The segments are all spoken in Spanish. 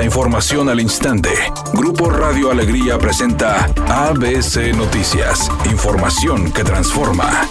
La información al instante. Grupo Radio Alegría presenta ABC Noticias. Información que transforma.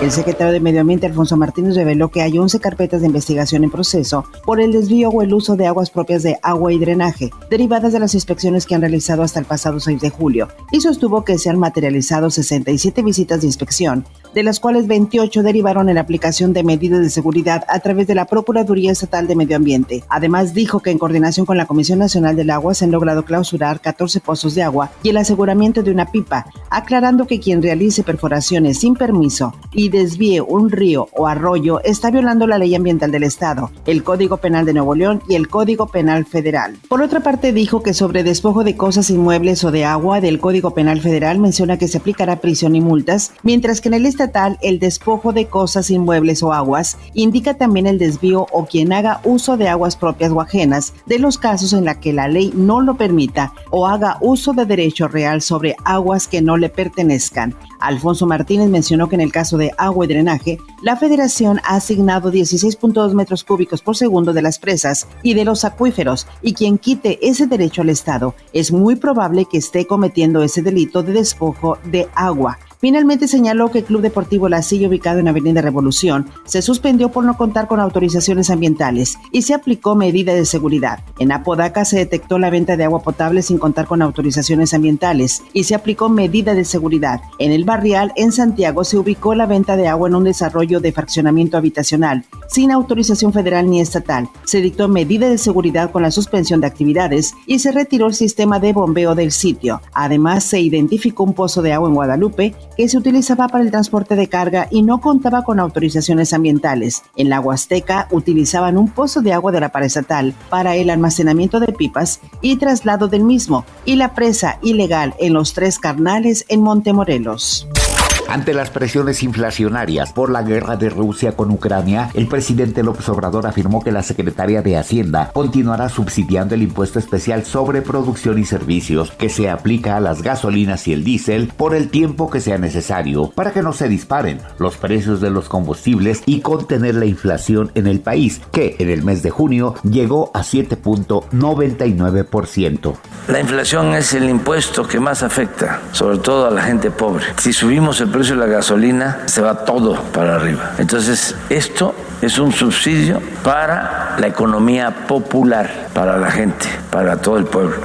El secretario de Medio Ambiente, Alfonso Martínez, reveló que hay 11 carpetas de investigación en proceso por el desvío o el uso de aguas propias de agua y drenaje, derivadas de las inspecciones que han realizado hasta el pasado 6 de julio, y sostuvo que se han materializado 67 visitas de inspección, de las cuales 28 derivaron en la aplicación de medidas de seguridad a través de la Procuraduría Estatal de Medio Ambiente. Además, dijo que en coordinación con la Comisión Nacional del Agua se han logrado clausurar 14 pozos de agua y el aseguramiento de una pipa, aclarando que quien realice perforaciones sin permiso y desvíe un río o arroyo está violando la ley ambiental del Estado, el Código Penal de Nuevo León y el Código Penal Federal. Por otra parte, dijo que sobre despojo de cosas inmuebles o de agua del Código Penal Federal menciona que se aplicará prisión y multas, mientras que en el el despojo de cosas inmuebles o aguas indica también el desvío o quien haga uso de aguas propias o ajenas de los casos en la que la ley no lo permita o haga uso de derecho real sobre aguas que no le pertenezcan. Alfonso Martínez mencionó que en el caso de agua y drenaje, la federación ha asignado 16.2 metros cúbicos por segundo de las presas y de los acuíferos, y quien quite ese derecho al Estado es muy probable que esté cometiendo ese delito de despojo de agua. Finalmente señaló que el Club Deportivo La Silla, ubicado en Avenida Revolución, se suspendió por no contar con autorizaciones ambientales y se aplicó medida de seguridad. En Apodaca se detectó la venta de agua potable sin contar con autorizaciones ambientales y se aplicó medida de seguridad. En el Barrial, en Santiago, se ubicó la venta de agua en un desarrollo de fraccionamiento habitacional sin autorización federal ni estatal. Se dictó medida de seguridad con la suspensión de actividades y se retiró el sistema de bombeo del sitio. Además, se identificó un pozo de agua en Guadalupe que se utilizaba para el transporte de carga y no contaba con autorizaciones ambientales. En la Huasteca utilizaban un pozo de agua de la paraestatal para el almacenamiento de pipas y traslado del mismo, y la presa ilegal en los tres carnales en Montemorelos. Ante las presiones inflacionarias por la guerra de Rusia con Ucrania, el presidente López Obrador afirmó que la Secretaría de Hacienda continuará subsidiando el impuesto especial sobre producción y servicios que se aplica a las gasolinas y el diésel por el tiempo que sea necesario para que no se disparen los precios de los combustibles y contener la inflación en el país, que en el mes de junio llegó a 7.99%. La inflación es el impuesto que más afecta, sobre todo a la gente pobre. Si subimos el precio de la gasolina, se va todo para arriba. Entonces, esto es un subsidio para la economía popular, para la gente, para todo el pueblo.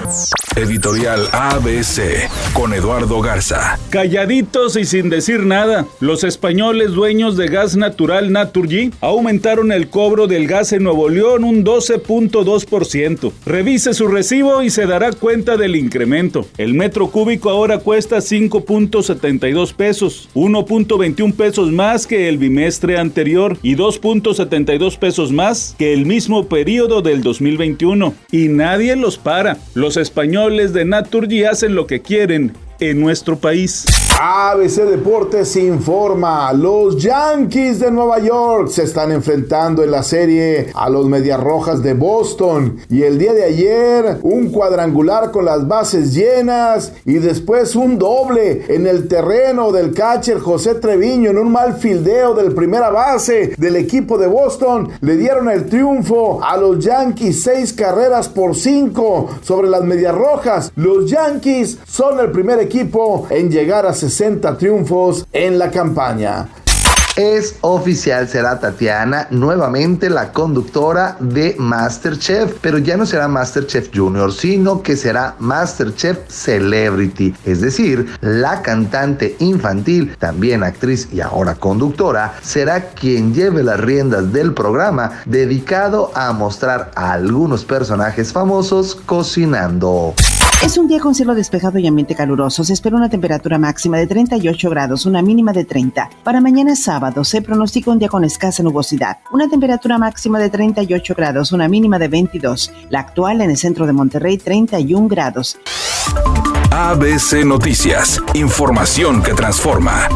Editorial ABC con Eduardo Garza. Calladitos y sin decir nada, los españoles dueños de gas natural Naturgy aumentaron el cobro del gas en Nuevo León un 12.2%. Revise su recibo y se dará cuenta del incremento. El metro cúbico ahora cuesta 5.72 pesos, 1.21 pesos más que el bimestre anterior y 2.72 pesos más que el mismo periodo del 2021. Y nadie los para. Los españoles de Naturgy hacen lo que quieren en nuestro país. ABC Deportes informa, los Yankees de Nueva York se están enfrentando en la serie a los Medias Rojas de Boston y el día de ayer un cuadrangular con las bases llenas y después un doble en el terreno del catcher José Treviño en un mal fildeo del primera base del equipo de Boston le dieron el triunfo a los Yankees seis carreras por cinco sobre las Medias Rojas. Los Yankees son el primer equipo en llegar a 60 triunfos en la campaña. Es oficial, será Tatiana nuevamente la conductora de Masterchef, pero ya no será Masterchef Junior, sino que será Masterchef Celebrity, es decir, la cantante infantil, también actriz y ahora conductora, será quien lleve las riendas del programa dedicado a mostrar a algunos personajes famosos cocinando. Es un día con cielo despejado y ambiente caluroso. Se espera una temperatura máxima de 38 grados, una mínima de 30. Para mañana sábado se pronostica un día con escasa nubosidad. Una temperatura máxima de 38 grados, una mínima de 22. La actual en el centro de Monterrey, 31 grados. ABC Noticias. Información que transforma.